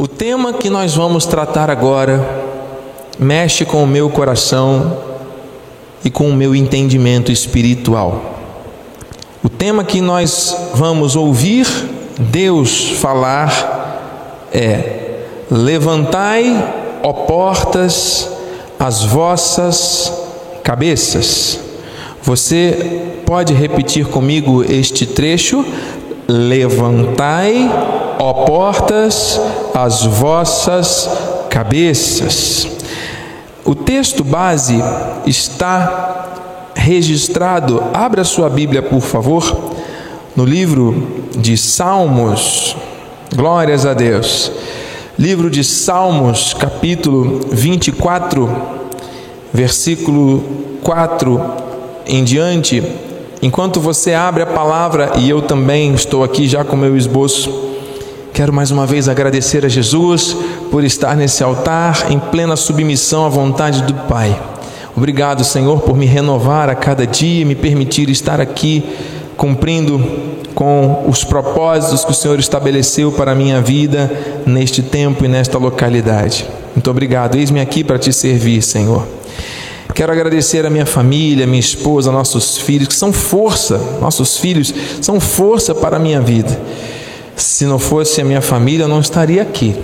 O tema que nós vamos tratar agora mexe com o meu coração e com o meu entendimento espiritual. O tema que nós vamos ouvir Deus falar é: Levantai, ó portas, as vossas cabeças. Você pode repetir comigo este trecho? Levantai, ó portas, as vossas cabeças. O texto base está registrado, abra sua Bíblia, por favor, no livro de Salmos. Glórias a Deus. Livro de Salmos, capítulo 24, versículo 4 em diante. Enquanto você abre a palavra, e eu também estou aqui já com meu esboço, quero mais uma vez agradecer a Jesus por estar nesse altar em plena submissão à vontade do Pai. Obrigado, Senhor, por me renovar a cada dia, me permitir estar aqui cumprindo com os propósitos que o Senhor estabeleceu para a minha vida neste tempo e nesta localidade. Muito obrigado. Eis-me aqui para te servir, Senhor. Quero agradecer a minha família, minha esposa, nossos filhos, que são força, nossos filhos são força para a minha vida. Se não fosse a minha família, eu não estaria aqui.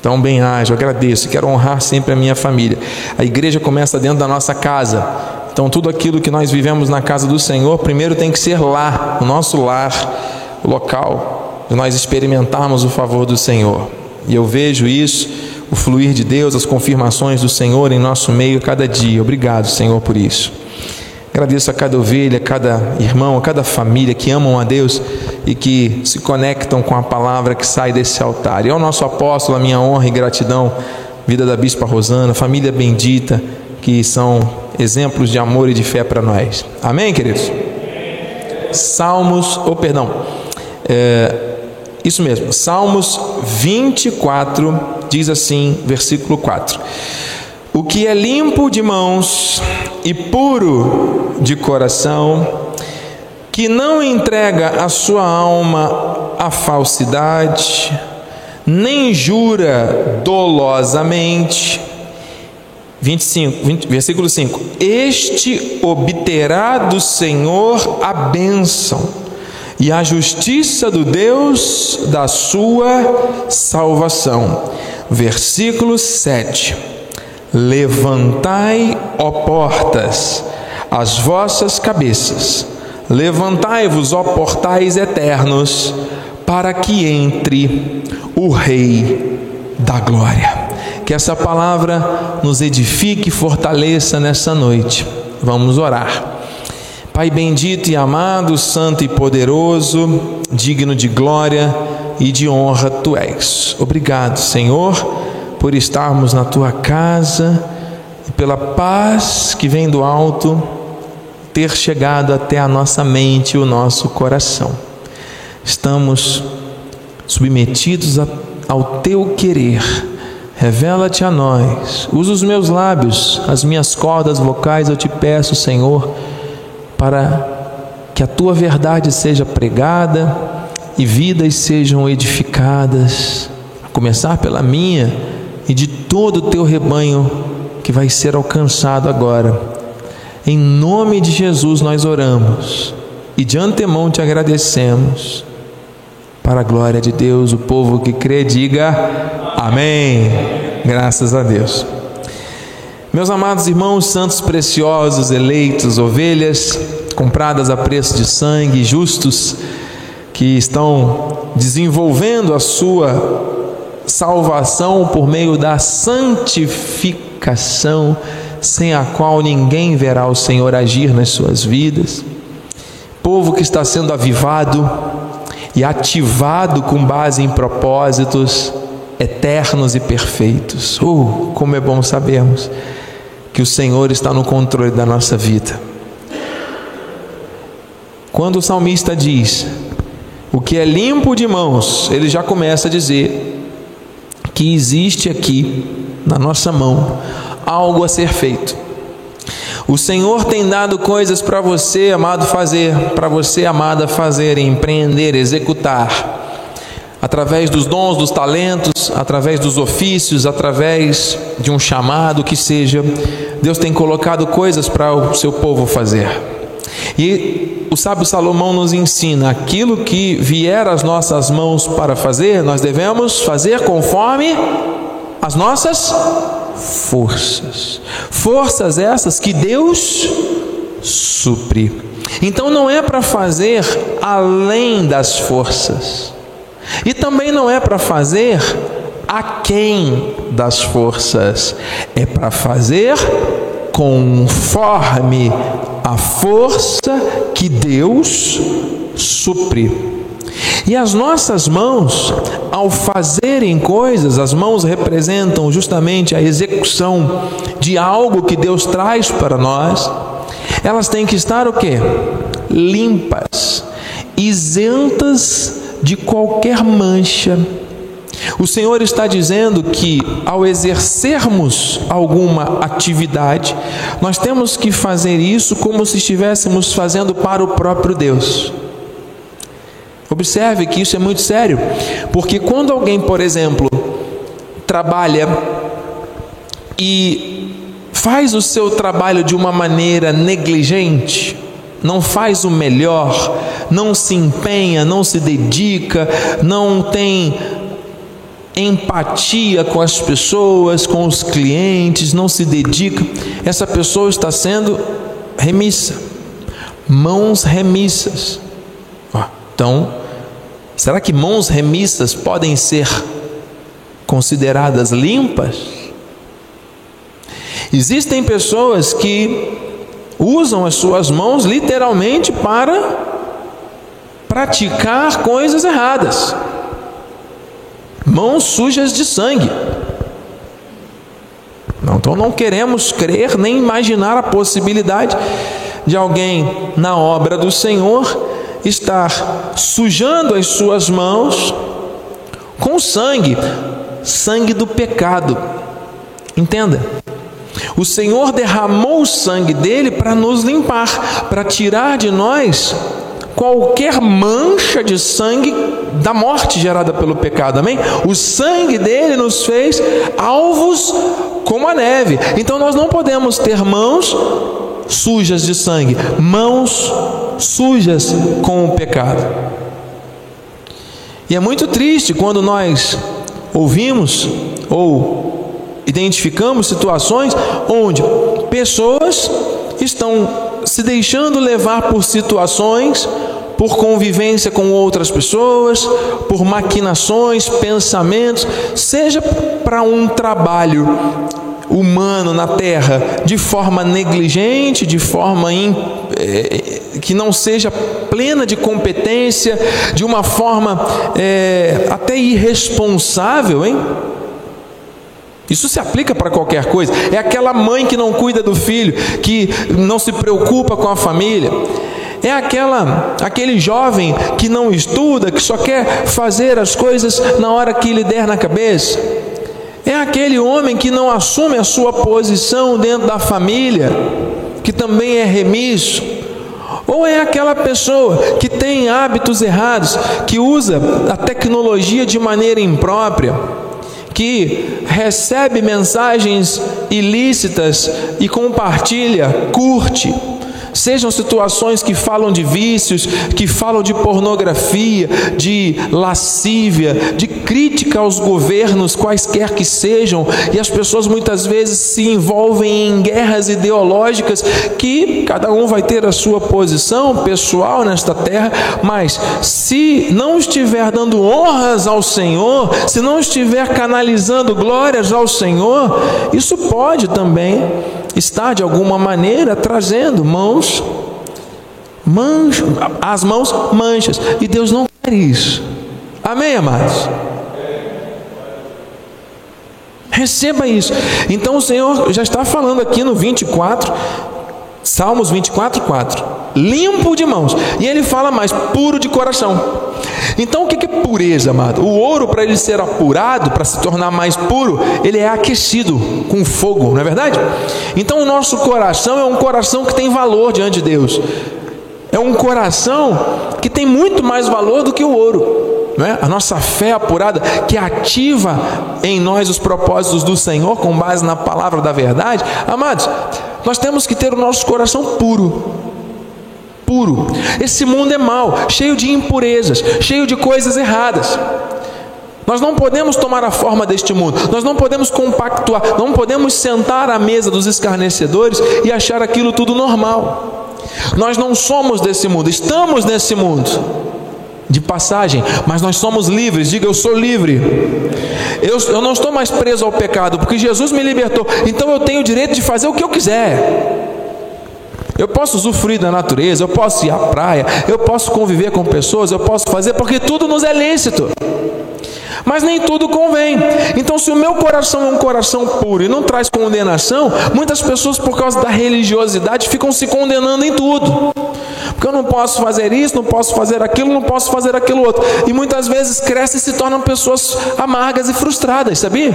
Então, bem haja, agradeço, quero honrar sempre a minha família. A igreja começa dentro da nossa casa. Então, tudo aquilo que nós vivemos na casa do Senhor, primeiro tem que ser lá, o nosso lar, o local, de nós experimentarmos o favor do Senhor. E eu vejo isso, o fluir de Deus, as confirmações do Senhor em nosso meio cada dia. Obrigado, Senhor, por isso. Agradeço a cada ovelha, a cada irmão, a cada família que amam a Deus e que se conectam com a palavra que sai desse altar. E ao nosso apóstolo, a minha honra e gratidão, vida da Bispa Rosana, família bendita, que são exemplos de amor e de fé para nós. Amém, queridos? Salmos, ou oh, perdão, é, isso mesmo, Salmos 24 diz assim, versículo 4: O que é limpo de mãos e puro de coração, que não entrega a sua alma à falsidade, nem jura dolosamente, 25, 20, versículo 5: Este obterá do Senhor a bênção e a justiça do Deus da sua salvação. Versículo 7: Levantai, ó portas, as vossas cabeças, levantai-vos, ó portais eternos, para que entre o Rei da Glória. Que essa palavra nos edifique e fortaleça nessa noite. Vamos orar. Pai bendito e amado, santo e poderoso, digno de glória e de honra tu és. Obrigado, Senhor, por estarmos na tua casa pela paz que vem do alto ter chegado até a nossa mente e o nosso coração. Estamos submetidos ao teu querer Revela-te a nós. Usa os meus lábios, as minhas cordas vocais, eu te peço, Senhor, para que a tua verdade seja pregada e vidas sejam edificadas, a começar pela minha e de todo o teu rebanho que vai ser alcançado agora. Em nome de Jesus nós oramos e de antemão te agradecemos. Para a glória de Deus, o povo que crê, diga Amém. Graças a Deus. Meus amados irmãos, santos preciosos, eleitos, ovelhas compradas a preço de sangue, justos, que estão desenvolvendo a sua salvação por meio da santificação, sem a qual ninguém verá o Senhor agir nas suas vidas. Povo que está sendo avivado e ativado com base em propósitos eternos e perfeitos. Uh, como é bom sabermos que o Senhor está no controle da nossa vida. Quando o salmista diz o que é limpo de mãos, ele já começa a dizer que existe aqui na nossa mão algo a ser feito. O Senhor tem dado coisas para você, amado, fazer, para você, amada, fazer, empreender, executar através dos dons, dos talentos, através dos ofícios, através de um chamado que seja, Deus tem colocado coisas para o seu povo fazer. E o sábio Salomão nos ensina: aquilo que vier às nossas mãos para fazer, nós devemos fazer conforme as nossas forças. Forças essas que Deus supre. Então não é para fazer além das forças. E também não é para fazer aquém das forças. É para fazer conforme a força que Deus supre. E as nossas mãos, ao fazerem coisas, as mãos representam justamente a execução de algo que Deus traz para nós. Elas têm que estar o quê? Limpas, isentas de qualquer mancha. O Senhor está dizendo que ao exercermos alguma atividade, nós temos que fazer isso como se estivéssemos fazendo para o próprio Deus. Observe que isso é muito sério, porque quando alguém, por exemplo, trabalha e faz o seu trabalho de uma maneira negligente, não faz o melhor, não se empenha, não se dedica, não tem empatia com as pessoas, com os clientes, não se dedica, essa pessoa está sendo remissa, mãos remissas. Então, será que mãos remissas podem ser consideradas limpas? Existem pessoas que usam as suas mãos literalmente para praticar coisas erradas, mãos sujas de sangue. Então não queremos crer nem imaginar a possibilidade de alguém na obra do Senhor estar sujando as suas mãos com sangue, sangue do pecado. Entenda? O Senhor derramou o sangue dele para nos limpar, para tirar de nós qualquer mancha de sangue da morte gerada pelo pecado, amém? O sangue dele nos fez alvos como a neve. Então nós não podemos ter mãos sujas de sangue, mãos sujas com o pecado. E é muito triste quando nós ouvimos ou identificamos situações onde pessoas estão se deixando levar por situações, por convivência com outras pessoas, por maquinações, pensamentos, seja para um trabalho humano na terra de forma negligente, de forma in, é, que não seja plena de competência, de uma forma é, até irresponsável, hein? Isso se aplica para qualquer coisa. É aquela mãe que não cuida do filho, que não se preocupa com a família. É aquela aquele jovem que não estuda, que só quer fazer as coisas na hora que lhe der na cabeça. É aquele homem que não assume a sua posição dentro da família, que também é remisso. Ou é aquela pessoa que tem hábitos errados, que usa a tecnologia de maneira imprópria que recebe mensagens ilícitas e compartilha, curte, Sejam situações que falam de vícios, que falam de pornografia, de lascívia, de crítica aos governos, quaisquer que sejam, e as pessoas muitas vezes se envolvem em guerras ideológicas que cada um vai ter a sua posição pessoal nesta terra, mas se não estiver dando honras ao Senhor, se não estiver canalizando glórias ao Senhor, isso pode também está de alguma maneira trazendo mãos, manchas, as mãos manchas, e Deus não quer isso. Amém, amados? Receba isso. Então o Senhor já está falando aqui no 24, Salmos 24, 4. Limpo de mãos. E ele fala mais, puro de coração. Então o que é pureza, amado? O ouro, para ele ser apurado, para se tornar mais puro, ele é aquecido com fogo, não é verdade? Então o nosso coração é um coração que tem valor diante de Deus. É um coração que tem muito mais valor do que o ouro. né? a nossa fé apurada, que ativa em nós os propósitos do Senhor com base na palavra da verdade, amados, nós temos que ter o nosso coração puro. Puro. Esse mundo é mau, cheio de impurezas, cheio de coisas erradas. Nós não podemos tomar a forma deste mundo, nós não podemos compactuar, não podemos sentar à mesa dos escarnecedores e achar aquilo tudo normal. Nós não somos desse mundo, estamos nesse mundo de passagem, mas nós somos livres. Diga, eu sou livre. Eu, eu não estou mais preso ao pecado, porque Jesus me libertou. Então eu tenho o direito de fazer o que eu quiser. Eu posso usufruir da natureza, eu posso ir à praia, eu posso conviver com pessoas, eu posso fazer, porque tudo nos é lícito. Mas nem tudo convém. Então, se o meu coração é um coração puro e não traz condenação, muitas pessoas, por causa da religiosidade, ficam se condenando em tudo. Porque eu não posso fazer isso, não posso fazer aquilo, não posso fazer aquilo outro. E muitas vezes crescem e se tornam pessoas amargas e frustradas, sabia?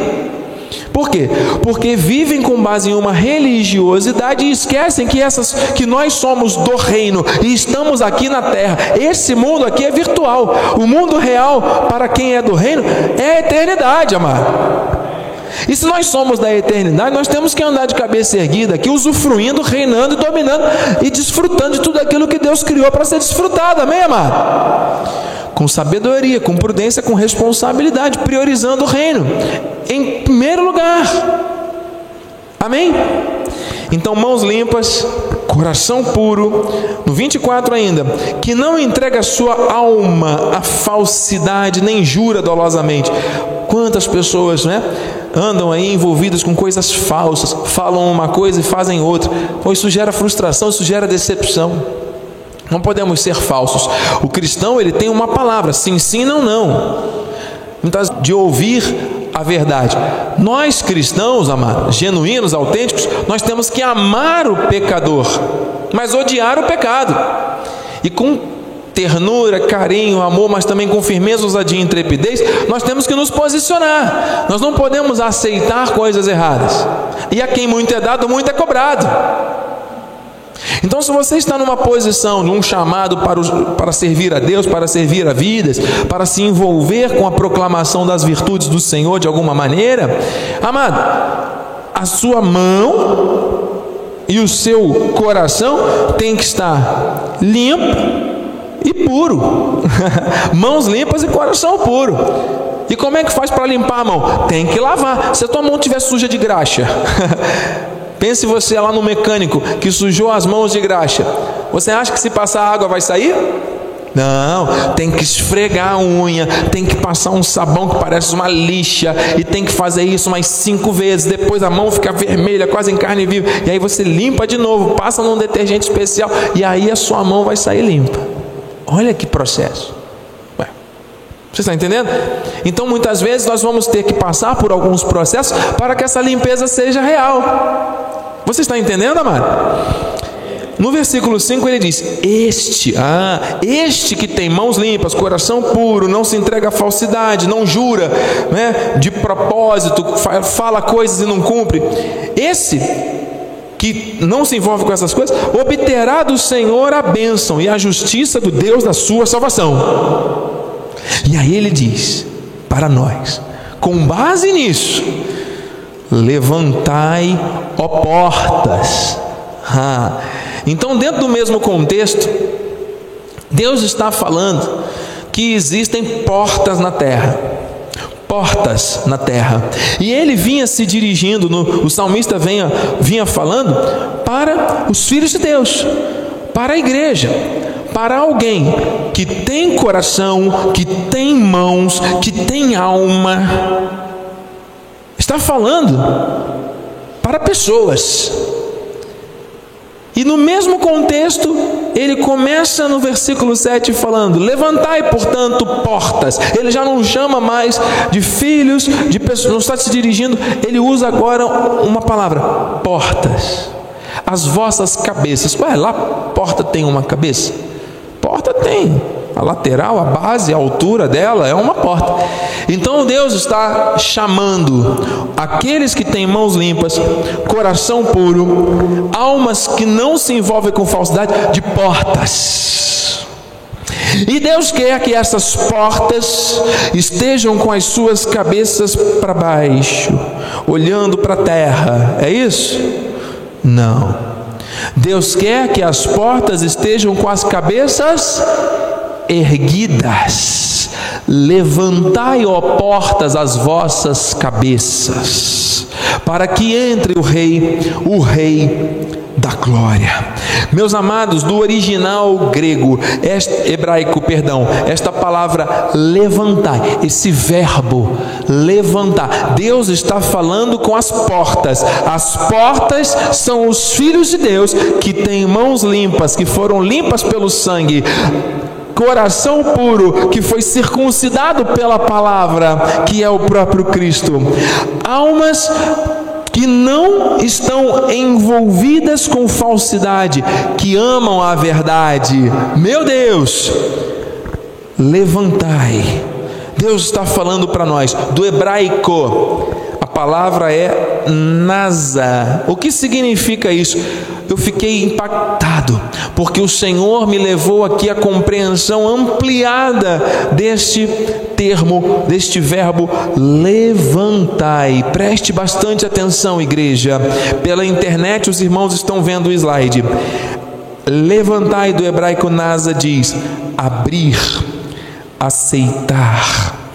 Por quê? Porque vivem com base em uma religiosidade e esquecem que essas que nós somos do reino e estamos aqui na terra. Esse mundo aqui é virtual. O mundo real para quem é do reino é a eternidade, amado. E se nós somos da eternidade, nós temos que andar de cabeça erguida aqui, usufruindo, reinando e dominando e desfrutando de tudo aquilo que Deus criou para ser desfrutado. Amém, amado? Com sabedoria, com prudência, com responsabilidade, priorizando o reino em primeiro lugar. Amém? Então, mãos limpas, coração puro. No 24 ainda, que não entrega sua alma à falsidade, nem jura dolosamente. Quantas pessoas, né? Andam aí envolvidas com coisas falsas, falam uma coisa e fazem outra. Pois isso gera frustração, isso gera decepção. Não podemos ser falsos. O cristão, ele tem uma palavra, sim, sim, não, não. De ouvir a verdade. Nós cristãos, amados, genuínos, autênticos, nós temos que amar o pecador, mas odiar o pecado. E com ternura, carinho, amor, mas também com firmeza, ousadia e intrepidez, nós temos que nos posicionar. Nós não podemos aceitar coisas erradas. E a quem muito é dado, muito é cobrado. Então, se você está numa posição, num chamado para, para servir a Deus, para servir a vidas, para se envolver com a proclamação das virtudes do Senhor de alguma maneira, amado, a sua mão e o seu coração tem que estar limpo e puro. Mãos limpas e coração puro. E como é que faz para limpar a mão? Tem que lavar. Se a tua mão estiver suja de graxa, Pense você lá no mecânico que sujou as mãos de graxa. Você acha que se passar água vai sair? Não, tem que esfregar a unha, tem que passar um sabão que parece uma lixa, e tem que fazer isso mais cinco vezes. Depois a mão fica vermelha, quase em carne viva, e aí você limpa de novo, passa num detergente especial, e aí a sua mão vai sair limpa. Olha que processo. Você está entendendo? Então muitas vezes nós vamos ter que passar por alguns processos para que essa limpeza seja real. Você está entendendo, amado? No versículo 5 ele diz: Este, ah, este que tem mãos limpas, coração puro, não se entrega à falsidade, não jura, né, de propósito, fala coisas e não cumpre. Esse que não se envolve com essas coisas, obterá do Senhor a bênção e a justiça do Deus da sua salvação. E aí ele diz para nós, com base nisso, levantai, ó portas. Ah. Então, dentro do mesmo contexto, Deus está falando que existem portas na terra. Portas na terra. E ele vinha se dirigindo, no, o salmista vinha, vinha falando para os filhos de Deus, para a igreja, para alguém que tem coração, que tem mãos, que tem alma Está falando para pessoas. E no mesmo contexto, ele começa no versículo 7 falando: Levantai, portanto, portas. Ele já não chama mais de filhos, de pessoas, não está se dirigindo, ele usa agora uma palavra: portas. As vossas cabeças. Ué, lá porta tem uma cabeça? Tem a lateral, a base, a altura dela é uma porta. Então Deus está chamando aqueles que têm mãos limpas, coração puro, almas que não se envolvem com falsidade, de portas. E Deus quer que essas portas estejam com as suas cabeças para baixo, olhando para a terra. É isso? Não. Deus quer que as portas estejam com as cabeças erguidas. Levantai, ó portas, as vossas cabeças, para que entre o Rei, o Rei da glória. Meus amados, do original grego, este, hebraico, perdão, esta palavra levantar, esse verbo levantar, Deus está falando com as portas. As portas são os filhos de Deus que têm mãos limpas, que foram limpas pelo sangue coração puro que foi circuncidado pela palavra, que é o próprio Cristo. Almas que não estão envolvidas com falsidade, que amam a verdade. Meu Deus, levantai. Deus está falando para nós do hebraico. A palavra é nasa. O que significa isso? eu fiquei impactado, porque o Senhor me levou aqui à compreensão ampliada deste termo, deste verbo levantai. Preste bastante atenção, igreja. Pela internet os irmãos estão vendo o slide. Levantai do hebraico nasa diz abrir, aceitar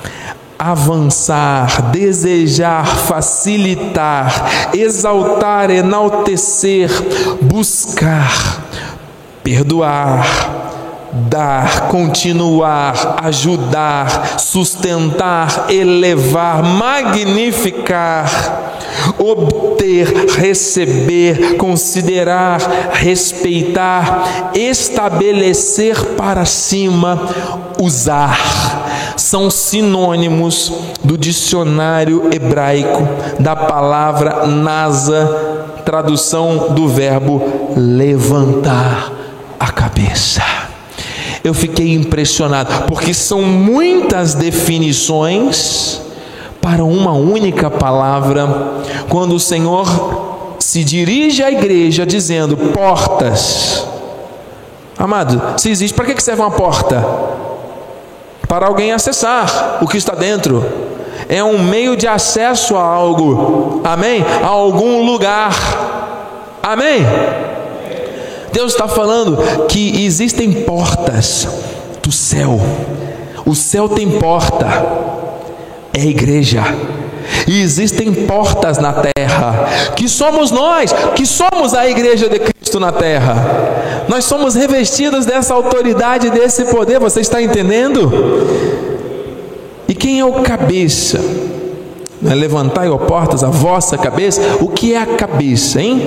avançar, desejar, facilitar, exaltar, enaltecer, buscar, perdoar, dar, continuar, ajudar, sustentar, elevar, magnificar, obter, receber, considerar, respeitar, estabelecer para cima, usar. São sinônimos do dicionário hebraico da palavra nasa, tradução do verbo levantar a cabeça. Eu fiquei impressionado, porque são muitas definições para uma única palavra, quando o Senhor se dirige à igreja dizendo: portas. Amado, se existe, para que serve uma porta? para alguém acessar o que está dentro. É um meio de acesso a algo, amém? A algum lugar, amém? Deus está falando que existem portas do céu, o céu tem porta, é a igreja, e existem portas na terra, que somos nós, que somos a igreja de Cristo na terra. Nós somos revestidos dessa autoridade, desse poder, você está entendendo? E quem é o cabeça? É levantai, ó portas, a vossa cabeça. O que é a cabeça, hein?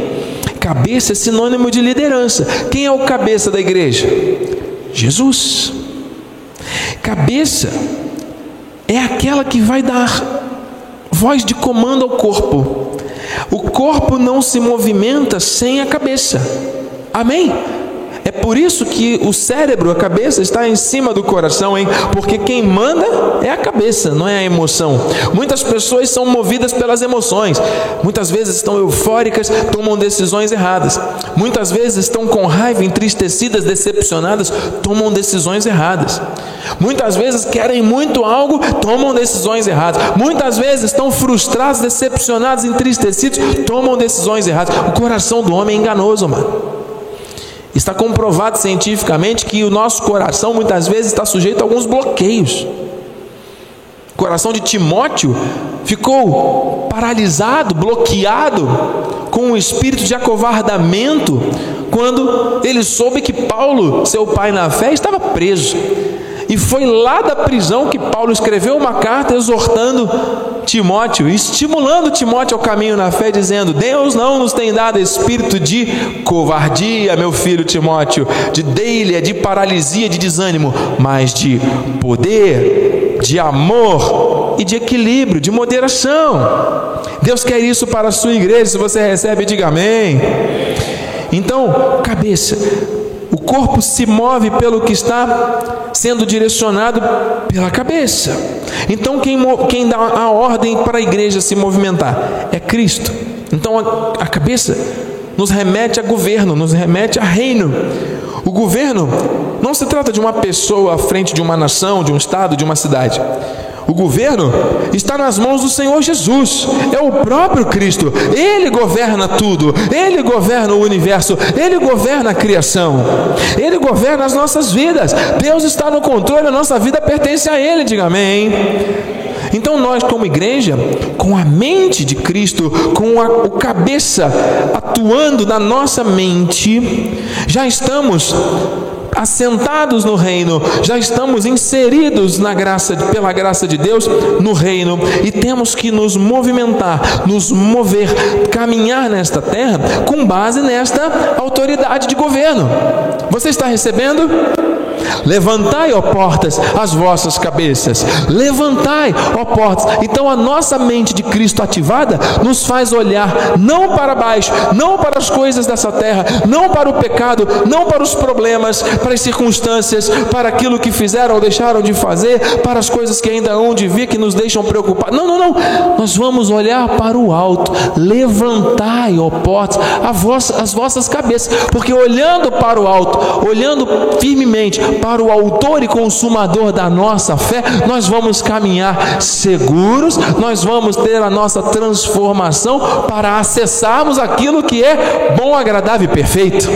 Cabeça é sinônimo de liderança. Quem é o cabeça da igreja? Jesus. Cabeça é aquela que vai dar voz de comando ao corpo. O corpo não se movimenta sem a cabeça. Amém? É por isso que o cérebro, a cabeça, está em cima do coração, hein? Porque quem manda é a cabeça, não é a emoção. Muitas pessoas são movidas pelas emoções. Muitas vezes estão eufóricas, tomam decisões erradas. Muitas vezes estão com raiva, entristecidas, decepcionadas, tomam decisões erradas. Muitas vezes querem muito algo, tomam decisões erradas. Muitas vezes estão frustrados, decepcionados, entristecidos, tomam decisões erradas. O coração do homem é enganoso, mano. Está comprovado cientificamente que o nosso coração muitas vezes está sujeito a alguns bloqueios. O coração de Timóteo ficou paralisado, bloqueado, com um espírito de acovardamento, quando ele soube que Paulo, seu pai na fé, estava preso. E foi lá da prisão que Paulo escreveu uma carta exortando Timóteo, estimulando Timóteo ao caminho na fé, dizendo: Deus não nos tem dado espírito de covardia, meu filho Timóteo, de deilia, de paralisia, de desânimo, mas de poder, de amor e de equilíbrio, de moderação. Deus quer isso para a sua igreja. Se você recebe, diga amém. Então, cabeça, corpo se move pelo que está sendo direcionado pela cabeça. Então, quem, quem dá a ordem para a igreja se movimentar é Cristo. Então, a, a cabeça nos remete a governo, nos remete a reino. O governo não se trata de uma pessoa à frente de uma nação, de um estado, de uma cidade. O governo está nas mãos do Senhor Jesus, é o próprio Cristo. Ele governa tudo, ele governa o universo, ele governa a criação, ele governa as nossas vidas. Deus está no controle, a nossa vida pertence a Ele, diga amém. Então, nós, como igreja, com a mente de Cristo, com a, o cabeça atuando na nossa mente, já estamos assentados no reino, já estamos inseridos na graça, pela graça de Deus no reino e temos que nos movimentar, nos mover, caminhar nesta terra com base nesta autoridade de governo. Você está recebendo? Levantai, ó portas, as vossas cabeças. Levantai, ó portas. Então a nossa mente de Cristo ativada nos faz olhar não para baixo, não para as coisas dessa terra, não para o pecado, não para os problemas, para as circunstâncias, para aquilo que fizeram ou deixaram de fazer, para as coisas que ainda hão de vir que nos deixam preocupados. Não, não, não. Nós vamos olhar para o alto. Levantai, ó portas, as vossas cabeças, porque olhando para o alto, olhando firmemente para o autor e consumador da nossa fé, nós vamos caminhar seguros, nós vamos ter a nossa transformação para acessarmos aquilo que é bom, agradável e perfeito.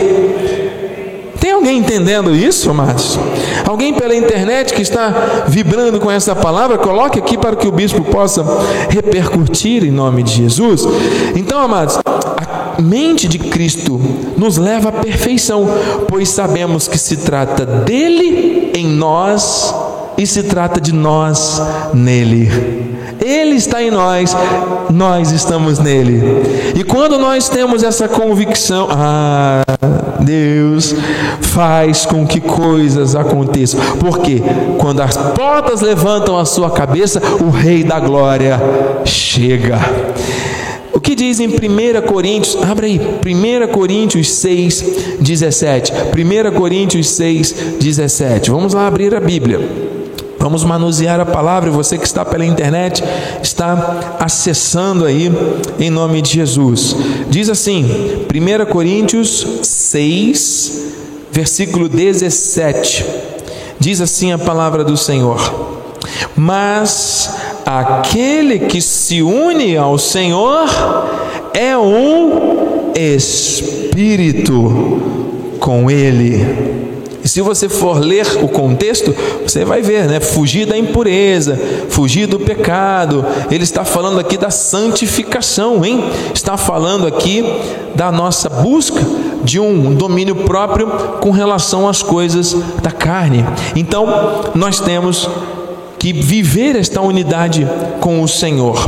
Tem alguém entendendo isso, amados? Alguém pela internet que está vibrando com essa palavra, coloque aqui para que o bispo possa repercutir em nome de Jesus. Então, amados, a mente de Cristo nos leva à perfeição, pois sabemos que se trata dele em nós e se trata de nós nele. Ele está em nós, nós estamos nele. E quando nós temos essa convicção, ah, Deus faz com que coisas aconteçam. Porque quando as portas levantam a sua cabeça, o Rei da Glória chega. O que diz em 1 Coríntios, abre aí, 1 Coríntios 6, 17. 1 Coríntios 6, 17. Vamos lá abrir a Bíblia. Vamos manusear a palavra, você que está pela internet está acessando aí em nome de Jesus. Diz assim, 1 Coríntios 6, versículo 17. Diz assim a palavra do Senhor: Mas aquele que se une ao Senhor é um espírito com ele. E se você for ler o contexto, você vai ver, né? Fugir da impureza, fugir do pecado. Ele está falando aqui da santificação, hein? Está falando aqui da nossa busca de um domínio próprio com relação às coisas da carne. Então, nós temos que viver esta unidade com o Senhor.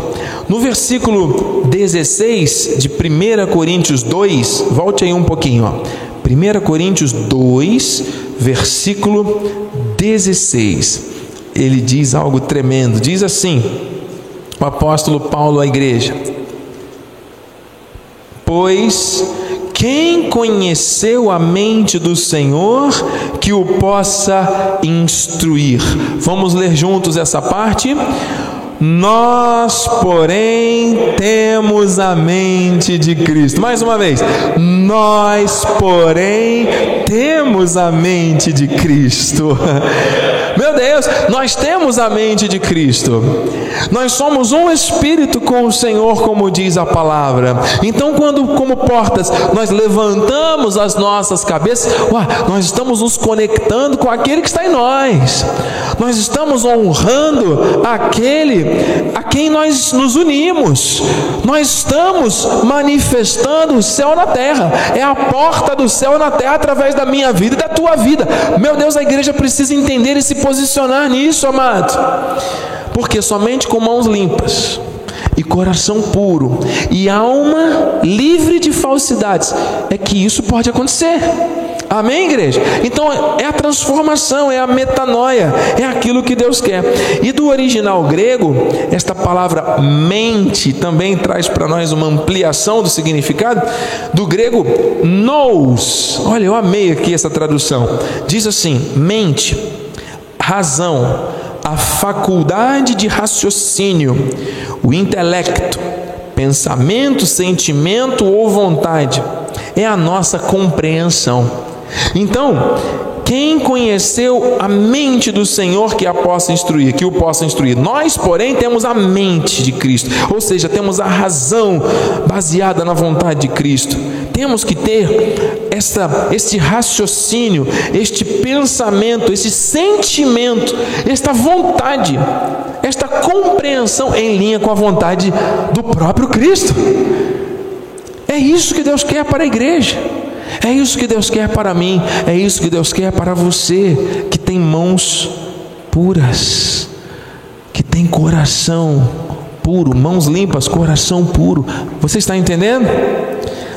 No versículo 16 de 1 Coríntios 2, volte aí um pouquinho, ó. 1 Coríntios 2, versículo 16. Ele diz algo tremendo. Diz assim: o apóstolo Paulo à igreja: Pois quem conheceu a mente do Senhor que o possa instruir? Vamos ler juntos essa parte? Nós, porém, temos a mente de Cristo. Mais uma vez. Nós, porém, temos a mente de Cristo. Meu Deus, nós temos a mente de Cristo. Nós somos um espírito com o Senhor, como diz a palavra. Então, quando, como portas, nós levantamos as nossas cabeças, nós estamos nos conectando com aquele que está em nós. Nós estamos honrando aquele a quem nós nos unimos. Nós estamos manifestando o céu na terra. É a porta do céu na terra através da minha vida e da tua vida. Meu Deus, a igreja precisa entender esse posicionar nisso, amado, porque somente com mãos limpas e coração puro e alma livre de falsidades é que isso pode acontecer. Amém, igreja? Então é a transformação, é a metanoia, é aquilo que Deus quer. E do original grego, esta palavra mente também traz para nós uma ampliação do significado. Do grego, nous. Olha, eu amei aqui essa tradução. Diz assim: mente razão, a faculdade de raciocínio, o intelecto, pensamento, sentimento ou vontade, é a nossa compreensão. Então, Quem conheceu a mente do Senhor que a possa instruir, que o possa instruir? Nós, porém, temos a mente de Cristo, ou seja, temos a razão baseada na vontade de Cristo. Temos que ter esta, este raciocínio, este pensamento, esse sentimento, esta vontade, esta compreensão em linha com a vontade do próprio Cristo. É isso que Deus quer para a igreja. É isso que Deus quer para mim, é isso que Deus quer para você que tem mãos puras, que tem coração puro, mãos limpas, coração puro. Você está entendendo?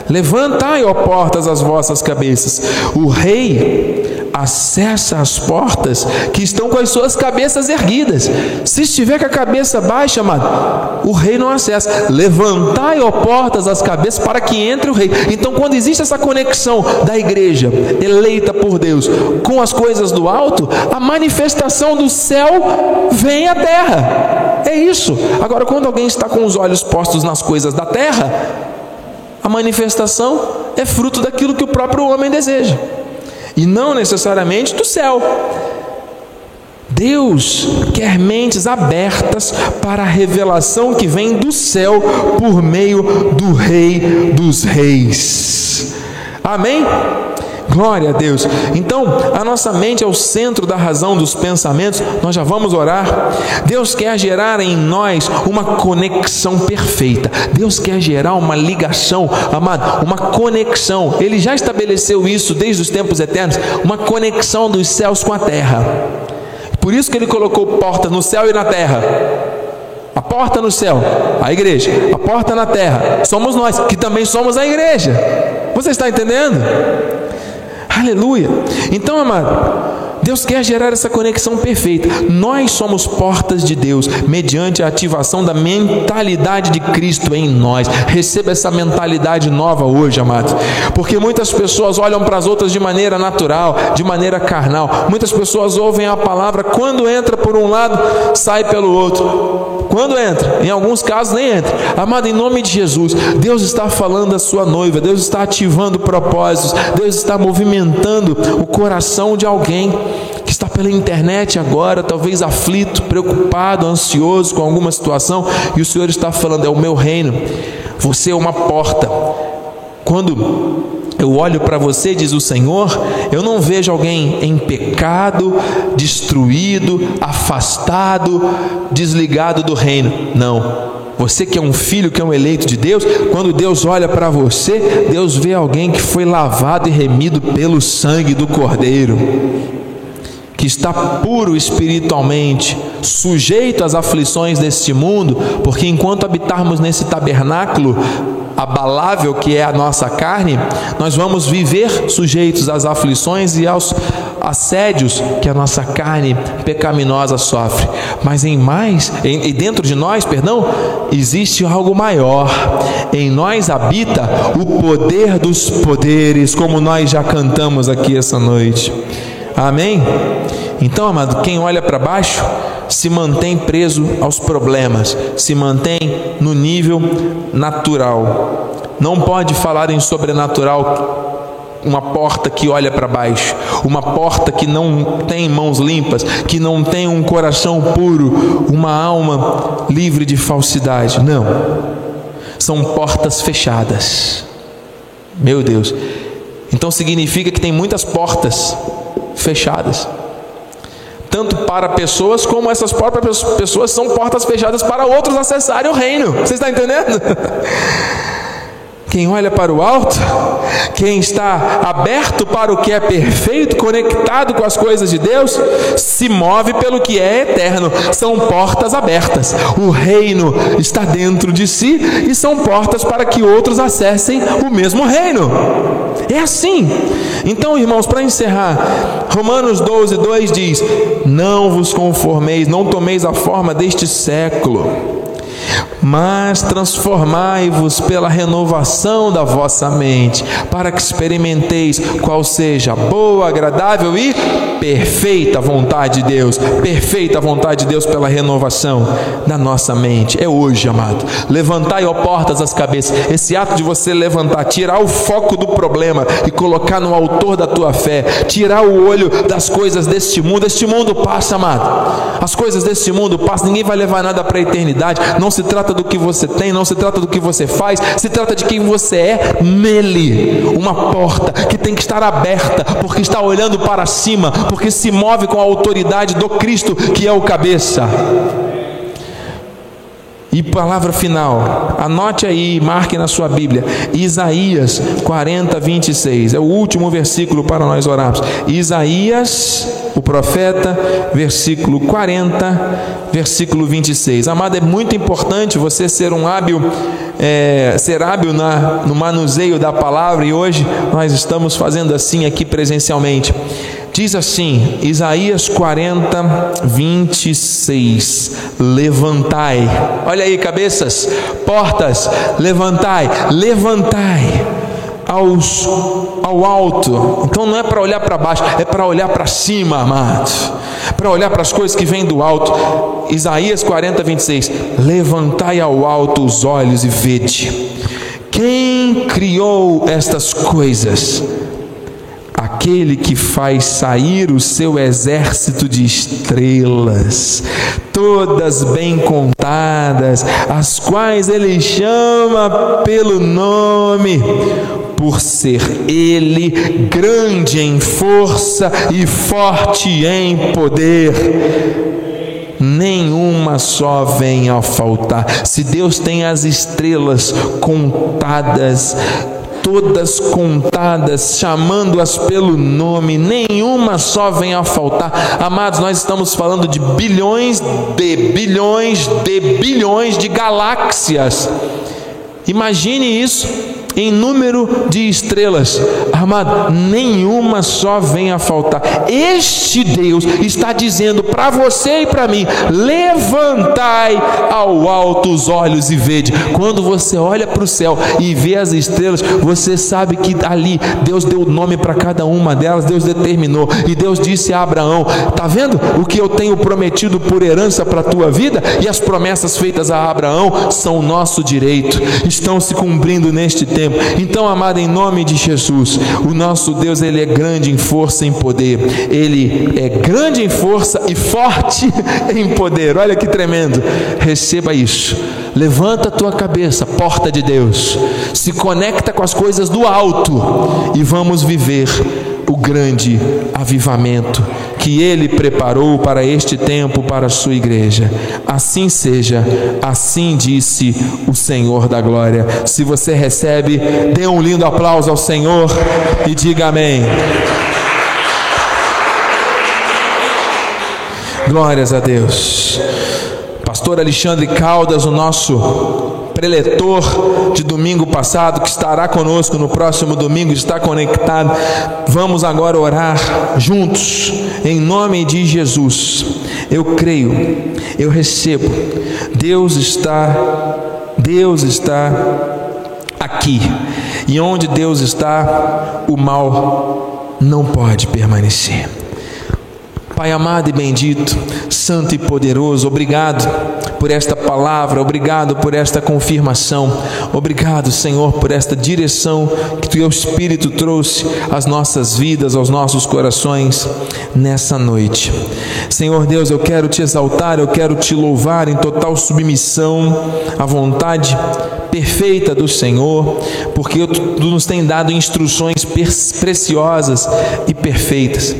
Levantai, ó portas, as vossas cabeças. O rei acessa as portas que estão com as suas cabeças erguidas. Se estiver com a cabeça baixa, amado, o rei não acessa. Levantai, ó portas, as cabeças para que entre o rei. Então, quando existe essa conexão da igreja eleita por Deus com as coisas do alto, a manifestação do céu vem à terra. É isso. Agora, quando alguém está com os olhos postos nas coisas da terra, a manifestação é fruto daquilo que o próprio homem deseja, e não necessariamente do céu. Deus quer mentes abertas para a revelação que vem do céu por meio do Rei dos Reis. Amém? Glória a Deus. Então, a nossa mente é o centro da razão dos pensamentos. Nós já vamos orar. Deus quer gerar em nós uma conexão perfeita. Deus quer gerar uma ligação, amado, uma conexão. Ele já estabeleceu isso desde os tempos eternos, uma conexão dos céus com a terra. Por isso que ele colocou portas no céu e na terra. A porta no céu, a igreja. A porta na terra, somos nós, que também somos a igreja. Você está entendendo? Aleluia. Então, amado, Deus quer gerar essa conexão perfeita. Nós somos portas de Deus mediante a ativação da mentalidade de Cristo em nós. Receba essa mentalidade nova hoje, amado. Porque muitas pessoas olham para as outras de maneira natural, de maneira carnal. Muitas pessoas ouvem a palavra, quando entra por um lado, sai pelo outro. Quando entra, em alguns casos nem entra. Amado, em nome de Jesus, Deus está falando à sua noiva, Deus está ativando propósitos, Deus está movimentando o coração de alguém pela internet agora, talvez aflito, preocupado, ansioso com alguma situação, e o Senhor está falando: é o meu reino, você é uma porta. Quando eu olho para você, diz o Senhor, eu não vejo alguém em pecado, destruído, afastado, desligado do reino. Não. Você que é um filho, que é um eleito de Deus, quando Deus olha para você, Deus vê alguém que foi lavado e remido pelo sangue do Cordeiro que está puro espiritualmente, sujeito às aflições deste mundo, porque enquanto habitarmos nesse tabernáculo abalável que é a nossa carne, nós vamos viver sujeitos às aflições e aos assédios que a nossa carne pecaminosa sofre. Mas em mais, em, dentro de nós, perdão, existe algo maior. Em nós habita o poder dos poderes, como nós já cantamos aqui essa noite. Amém? Então, amado, quem olha para baixo se mantém preso aos problemas, se mantém no nível natural. Não pode falar em sobrenatural uma porta que olha para baixo, uma porta que não tem mãos limpas, que não tem um coração puro, uma alma livre de falsidade. Não. São portas fechadas. Meu Deus. Então significa que tem muitas portas fechadas. Tanto para pessoas, como essas próprias pessoas são portas fechadas para outros acessarem o reino. Você está entendendo? Quem olha para o alto, quem está aberto para o que é perfeito, conectado com as coisas de Deus, se move pelo que é eterno. São portas abertas. O reino está dentro de si e são portas para que outros acessem o mesmo reino. É assim. Então, irmãos, para encerrar, Romanos 12, 2 diz: Não vos conformeis, não tomeis a forma deste século mas transformai-vos pela renovação da vossa mente, para que experimenteis qual seja boa, agradável e perfeita vontade de Deus. Perfeita vontade de Deus pela renovação da nossa mente. É hoje, amado. Levantai, ó portas, as cabeças. Esse ato de você levantar, tirar o foco do problema e colocar no autor da tua fé, tirar o olho das coisas deste mundo. Este mundo passa, amado. As coisas deste mundo passam, ninguém vai levar nada para a eternidade. Não se trata do que você tem, não se trata do que você faz, se trata de quem você é nele. Uma porta que tem que estar aberta, porque está olhando para cima, porque se move com a autoridade do Cristo, que é o cabeça. E palavra final, anote aí, marque na sua Bíblia, Isaías 40, 26, é o último versículo para nós orarmos. Isaías, o profeta, versículo 40, versículo 26. Amado, é muito importante você ser um hábil, é, ser hábil na, no manuseio da palavra, e hoje nós estamos fazendo assim aqui presencialmente. Diz assim, Isaías 40, 26: Levantai, olha aí, cabeças, portas, levantai, levantai aos, ao alto. Então não é para olhar para baixo, é para olhar para cima, amado. Para olhar para as coisas que vêm do alto. Isaías 40, 26: Levantai ao alto os olhos e vede. Quem criou estas coisas? Aquele que faz sair o seu exército de estrelas, todas bem contadas, as quais ele chama pelo nome, por ser ele grande em força e forte em poder nenhuma só vem a faltar. Se Deus tem as estrelas contadas, todas contadas, chamando-as pelo nome, nenhuma só vem a faltar. Amados, nós estamos falando de bilhões de bilhões de bilhões de galáxias. Imagine isso em número de estrelas, amado, nenhuma só vem a faltar. Este Deus está dizendo para você e para mim: levantai ao alto os olhos e vede. Quando você olha para o céu e vê as estrelas, você sabe que ali Deus deu nome para cada uma delas, Deus determinou. E Deus disse a Abraão: Está vendo o que eu tenho prometido por herança para a tua vida? E as promessas feitas a Abraão são nosso direito, estão se cumprindo neste tempo tempo. Então, amado, em nome de Jesus, o nosso Deus, ele é grande em força e em poder. Ele é grande em força e forte em poder. Olha que tremendo. Receba isso. Levanta a tua cabeça, porta de Deus. Se conecta com as coisas do alto e vamos viver o grande avivamento que ele preparou para este tempo para a sua igreja. Assim seja, assim disse o Senhor da glória. Se você recebe, dê um lindo aplauso ao Senhor e diga amém. Glórias a Deus. Pastor Alexandre Caldas, o nosso preletor de domingo passado, que estará conosco no próximo domingo, está conectado. Vamos agora orar juntos, em nome de Jesus. Eu creio, eu recebo. Deus está, Deus está aqui. E onde Deus está, o mal não pode permanecer. Pai amado e bendito, santo e poderoso, obrigado por esta palavra, obrigado por esta confirmação, obrigado, Senhor, por esta direção que teu Espírito trouxe às nossas vidas, aos nossos corações nessa noite. Senhor Deus, eu quero te exaltar, eu quero te louvar em total submissão à vontade perfeita do Senhor, porque tu nos tem dado instruções preciosas e perfeitas.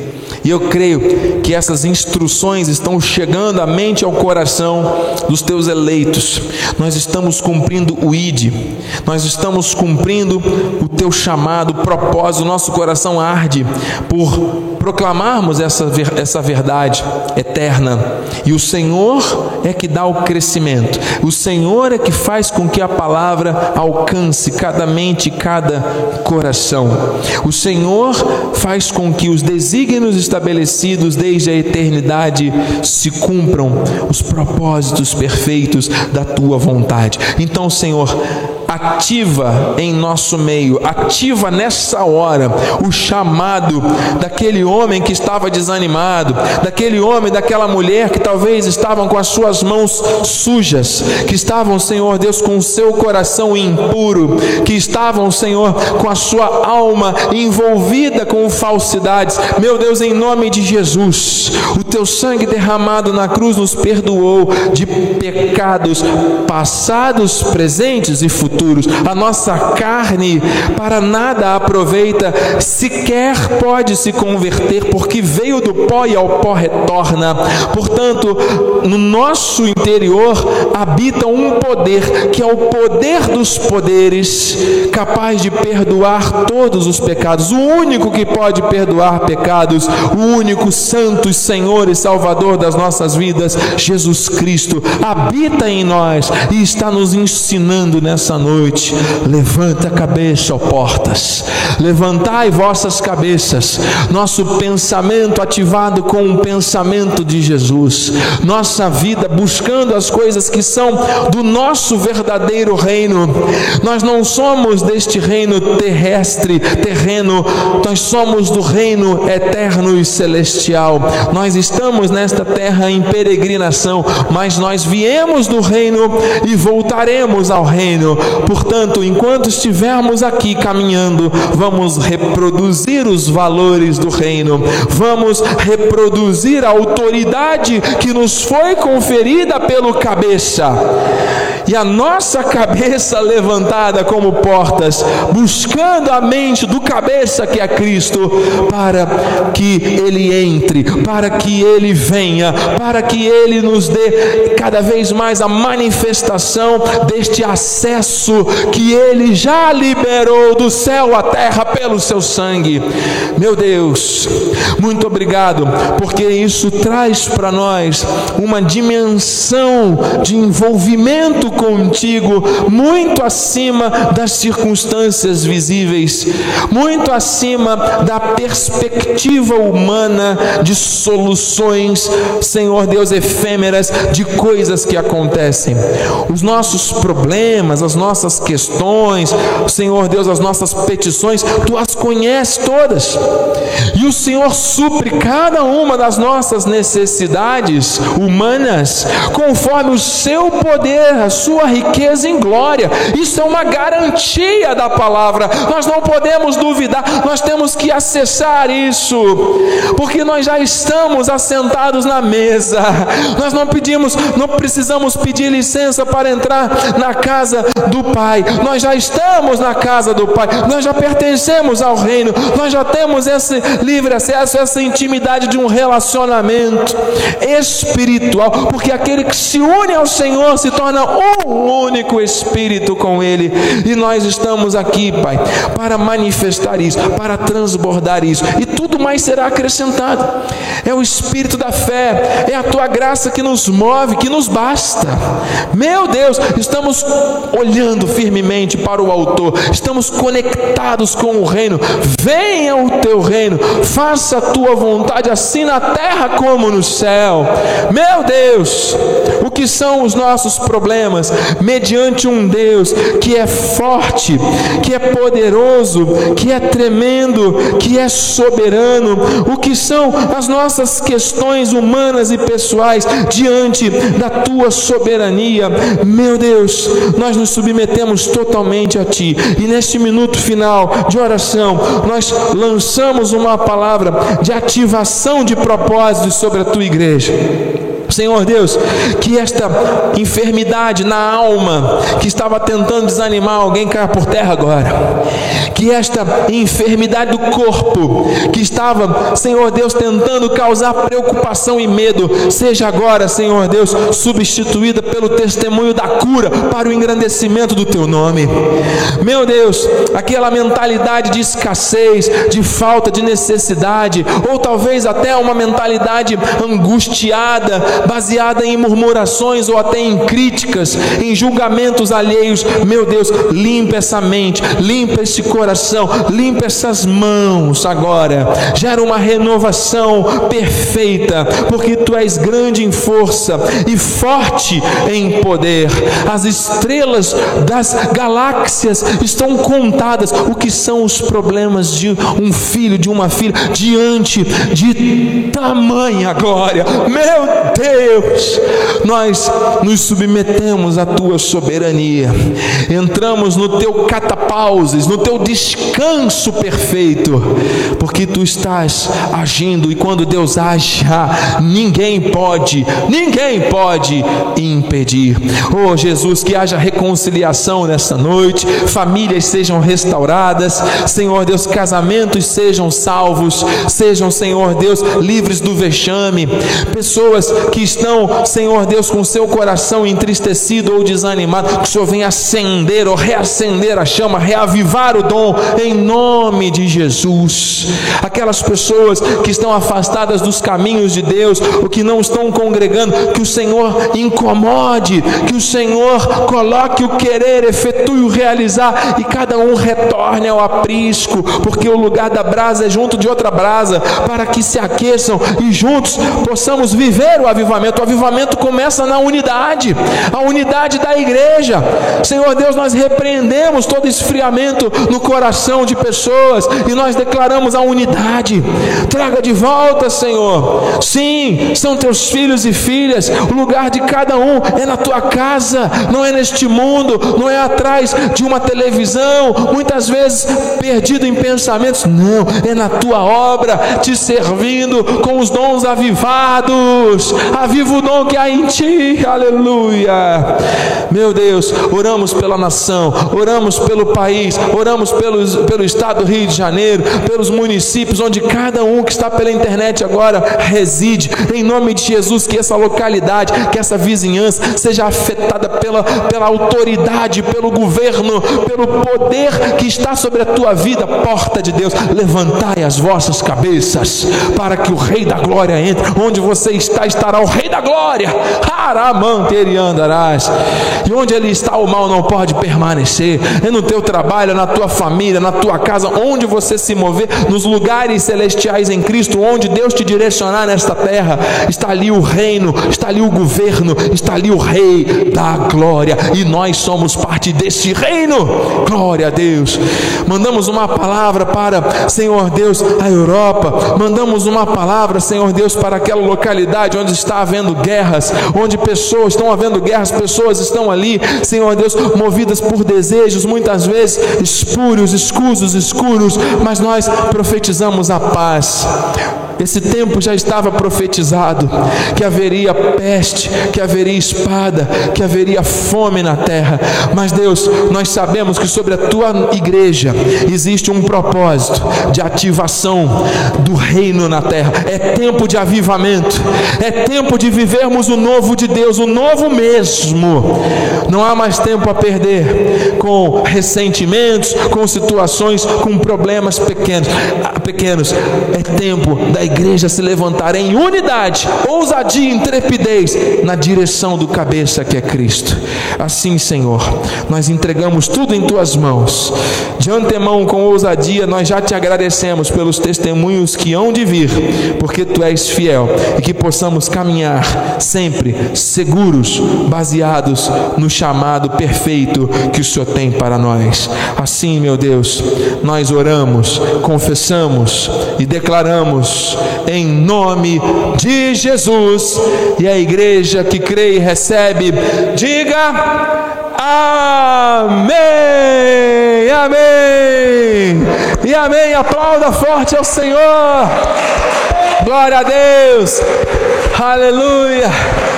E eu creio que essas instruções estão chegando à mente e ao coração dos teus eleitos. Nós estamos cumprindo o ID, nós estamos cumprindo o teu chamado, o propósito, nosso coração arde por proclamarmos essa, essa verdade eterna. E o Senhor é que dá o crescimento, o Senhor é que faz com que a palavra alcance cada mente, cada coração. O Senhor faz com que os desígnios estabelecidos desde a eternidade se cumpram, os propósitos perfeitos da tua vontade. Então, Senhor, ativa em nosso meio, ativa nessa hora o chamado daquele homem que estava desanimado, daquele homem, daquela mulher que talvez estavam com as suas mãos sujas, que estavam, Senhor Deus, com o seu coração impuro, que estavam, Senhor, com a sua alma envolvida com falsidades. Meu Deus, em nome de Jesus, o teu sangue derramado na cruz nos perdoou de pecados passados, presentes e futuros futuros. A nossa carne para nada aproveita, sequer pode se converter, porque veio do pó e ao pó retorna. Portanto, no nosso interior habita um poder, que é o poder dos poderes, capaz de perdoar todos os pecados. O único que pode perdoar pecados, o único santo Senhor e Salvador das nossas vidas, Jesus Cristo, habita em nós e está nos ensinando nessa noite. Levanta a cabeça, ó portas, levantai vossas cabeças, nosso pensamento ativado com o pensamento de Jesus, nossa vida buscando as coisas que são do nosso verdadeiro reino. Nós não somos deste reino terrestre, terreno, nós somos do reino eterno e celestial. Nós estamos nesta terra em peregrinação, mas nós viemos do reino e voltaremos ao reino. Portanto, enquanto estivermos aqui caminhando, vamos reproduzir os valores do reino, vamos reproduzir a autoridade que nos foi conferida pelo cabeça. E a nossa cabeça levantada como portas, buscando a mente do cabeça que é Cristo, para que ele entre, para que ele venha, para que ele nos dê cada vez mais a manifestação deste acesso que ele já liberou do céu à terra pelo seu sangue. Meu Deus, muito obrigado, porque isso traz para nós uma dimensão de envolvimento contigo muito acima das circunstâncias visíveis, muito acima da perspectiva humana de soluções, Senhor Deus, efêmeras de coisas que acontecem. Os nossos problemas, as nossas questões, Senhor Deus, as nossas petições, tu as conheces todas. E o Senhor supre cada uma das nossas necessidades humanas conforme o seu poder, a sua riqueza em glória. Isso é uma garantia da palavra. Nós não podemos duvidar, nós temos que acessar isso, porque nós já estamos assentados na mesa. Nós não pedimos, não precisamos pedir licença para entrar na casa do Pai. Nós já estamos na casa do Pai. Nós já pertencemos ao reino. Nós já temos esse livre acesso, essa intimidade de um relacionamento espiritual, porque aquele que se une ao Senhor se torna um único espírito com Ele. E nós estamos aqui, Pai, para manifestar isso, para transbordar isso, e tudo mais será acrescentado. É o espírito da fé, é a tua graça que nos move, que nos basta. Meu Deus, estamos olhando firmemente para o Autor, estamos conectados com o Reino. Venha o teu reino, faça a tua vontade, assim na terra como no céu. Meu Deus, o que são os nossos problemas? Mediante um Deus que é forte, que é poderoso, que é tremendo, que é soberano. O que são as nossas questões humanas e pessoais diante da tua soberania? Meu Deus, nós nos submetemos totalmente a ti. E neste minuto final de oração, nós lançamos uma palavra de ativação de propósitos sobre a tua igreja Senhor Deus, que esta enfermidade na alma que estava tentando desanimar alguém caia por terra agora. Que esta enfermidade do corpo que estava, Senhor Deus, tentando causar preocupação e medo, seja agora, Senhor Deus, substituída pelo testemunho da cura para o engrandecimento do teu nome. Meu Deus, aquela mentalidade de escassez, de falta de necessidade, ou talvez até uma mentalidade angustiada, baseada em murmurações ou até em críticas, em julgamentos alheios. Meu Deus, limpa essa mente, limpa esse coração, limpa essas mãos agora. Gera uma renovação perfeita, porque tu és grande em força e forte em poder. As estrelas das galáxias estão contadas. O que são os problemas de um filho, de uma filha, diante de tamanha glória? Meu Deus! Deus, nós nos submetemos à tua soberania, entramos no teu catapauses, no teu descanso perfeito, porque tu estás agindo e quando Deus age, ninguém pode, ninguém pode impedir. Oh Jesus, que haja reconciliação nessa noite, famílias sejam restauradas, Senhor Deus, casamentos sejam salvos, sejam, Senhor Deus, livres do vexame, pessoas que estão, Senhor Deus, com seu coração entristecido ou desanimado, que o Senhor venha acender ou reacender a chama, reavivar o dom, em nome de Jesus. Aquelas pessoas que estão afastadas dos caminhos de Deus, ou que não estão congregando, que o Senhor incomode, que o Senhor coloque o querer, efetue o realizar, e cada um retorne ao aprisco, porque o lugar da brasa é junto de outra brasa, para que se aqueçam e juntos possamos viver o avivamento avivamento. O avivamento começa na unidade, a unidade da igreja. Senhor Deus, nós repreendemos todo esfriamento no coração de pessoas e nós declaramos a unidade. Traga de volta, Senhor. Sim, são teus filhos e filhas. O lugar de cada um é na tua casa, não é neste mundo, não é atrás de uma televisão, muitas vezes perdido em pensamentos. Não, é na tua obra, te servindo com os dons avivados. Vivo o dom que há em ti, aleluia. Meu Deus, oramos pela nação, oramos pelo país, oramos pelos, pelo estado do Rio de Janeiro, pelos municípios onde cada um que está pela internet agora reside, em nome de Jesus, que essa localidade, que essa vizinhança seja afetada pela, pela autoridade, pelo governo, pelo poder que está sobre a tua vida, porta de Deus, levantai as vossas cabeças, para que o Rei da Glória entre, onde você está, estará o Rei da Glória, andarás. E onde ele está, o mal não pode permanecer. É no teu trabalho, na tua família, na tua casa, onde você se mover, nos lugares celestiais em Cristo, onde Deus te direcionar nesta terra, está ali o reino, está ali o governo, está ali o Rei da Glória, e nós somos parte desse reino. Glória a Deus. Mandamos uma palavra para, Senhor Deus, a Europa, mandamos uma palavra, Senhor Deus, para aquela localidade onde está a havendo guerras, onde pessoas estão havendo guerras, pessoas estão ali, Senhor Deus, movidas por desejos, muitas vezes espúrios, escusos, escuros, mas nós profetizamos a paz. Esse tempo já estava profetizado que haveria peste, que haveria espada, que haveria fome na terra. Mas Deus, nós sabemos que sobre a tua igreja existe um propósito de ativação do reino na terra. É tempo de avivamento. É tempo de vivermos o novo de Deus, o novo mesmo. Não há mais tempo a perder com ressentimentos, com situações, com problemas pequenos. Pequenos. É tempo da igreja se levantar em unidade, ousadia e intrepidez na direção do cabeça que é Cristo. Assim, Senhor, nós entregamos tudo em tuas mãos. De antemão, com ousadia, nós já te agradecemos pelos testemunhos que hão de vir, porque tu és fiel e que possamos caminhar sempre seguros, baseados no chamado perfeito que o Senhor tem para nós. Assim, meu Deus, nós oramos, confessamos e declaramos em nome de Jesus. E a igreja que crê e recebe, diga amém, amém, e amém. Aplauda forte ao Senhor. Glória a Deus. Aleluia!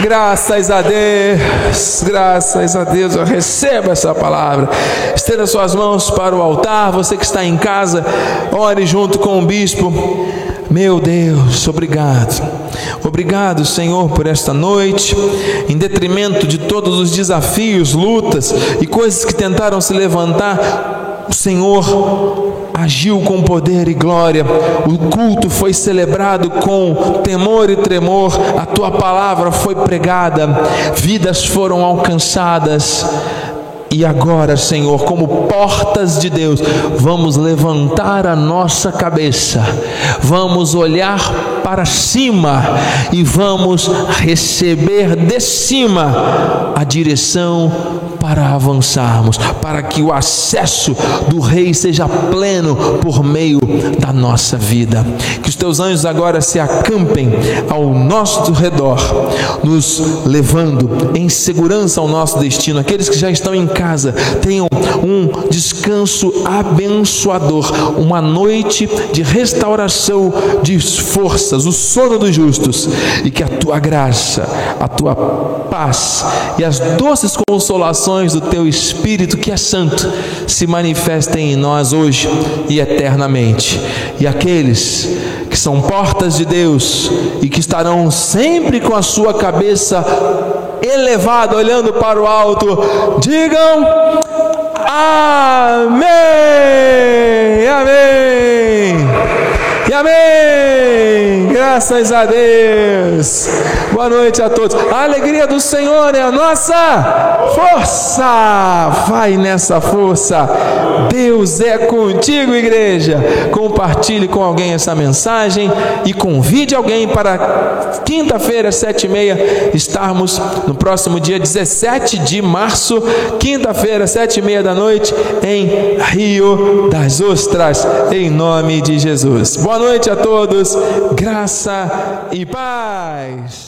Graças a Deus, graças a Deus, eu recebo essa palavra. Estenda suas mãos para o altar, você que está em casa, ore junto com o bispo. Meu Deus, obrigado. Obrigado, Senhor, por esta noite, em detrimento de todos os desafios, lutas e coisas que tentaram se levantar. O Senhor agiu com poder e glória, o culto foi celebrado com temor e tremor, a tua palavra foi pregada, vidas foram alcançadas. E agora, Senhor, como portas de Deus, vamos levantar a nossa cabeça, vamos olhar para cima e vamos receber de cima a direção para avançarmos, para que o acesso do Rei seja pleno por meio da nossa vida. Que os teus anjos agora se acampem ao nosso redor, nos levando em segurança ao nosso destino. Aqueles que já estão em casa tenham um descanso abençoador, uma noite de restauração de forças, o sono dos justos, e que a tua graça, a tua paz e as doces consolações do teu Espírito, que é santo, se manifestem em nós hoje e eternamente. E aqueles que são portas de Deus e que estarão sempre com a sua cabeça elevado, olhando para o alto, digam amém, amém, e amém, graças a Deus. Boa noite a todos. A alegria do Senhor é a nossa força. Vai nessa força. Deus é contigo, igreja. Compartilhe com alguém essa mensagem e convide alguém para quinta-feira, sete e meia, estarmos no próximo dia 17 de março, quinta-feira, sete e meia da noite, em Rio das Ostras, em nome de Jesus. Boa noite a todos. Graça e paz.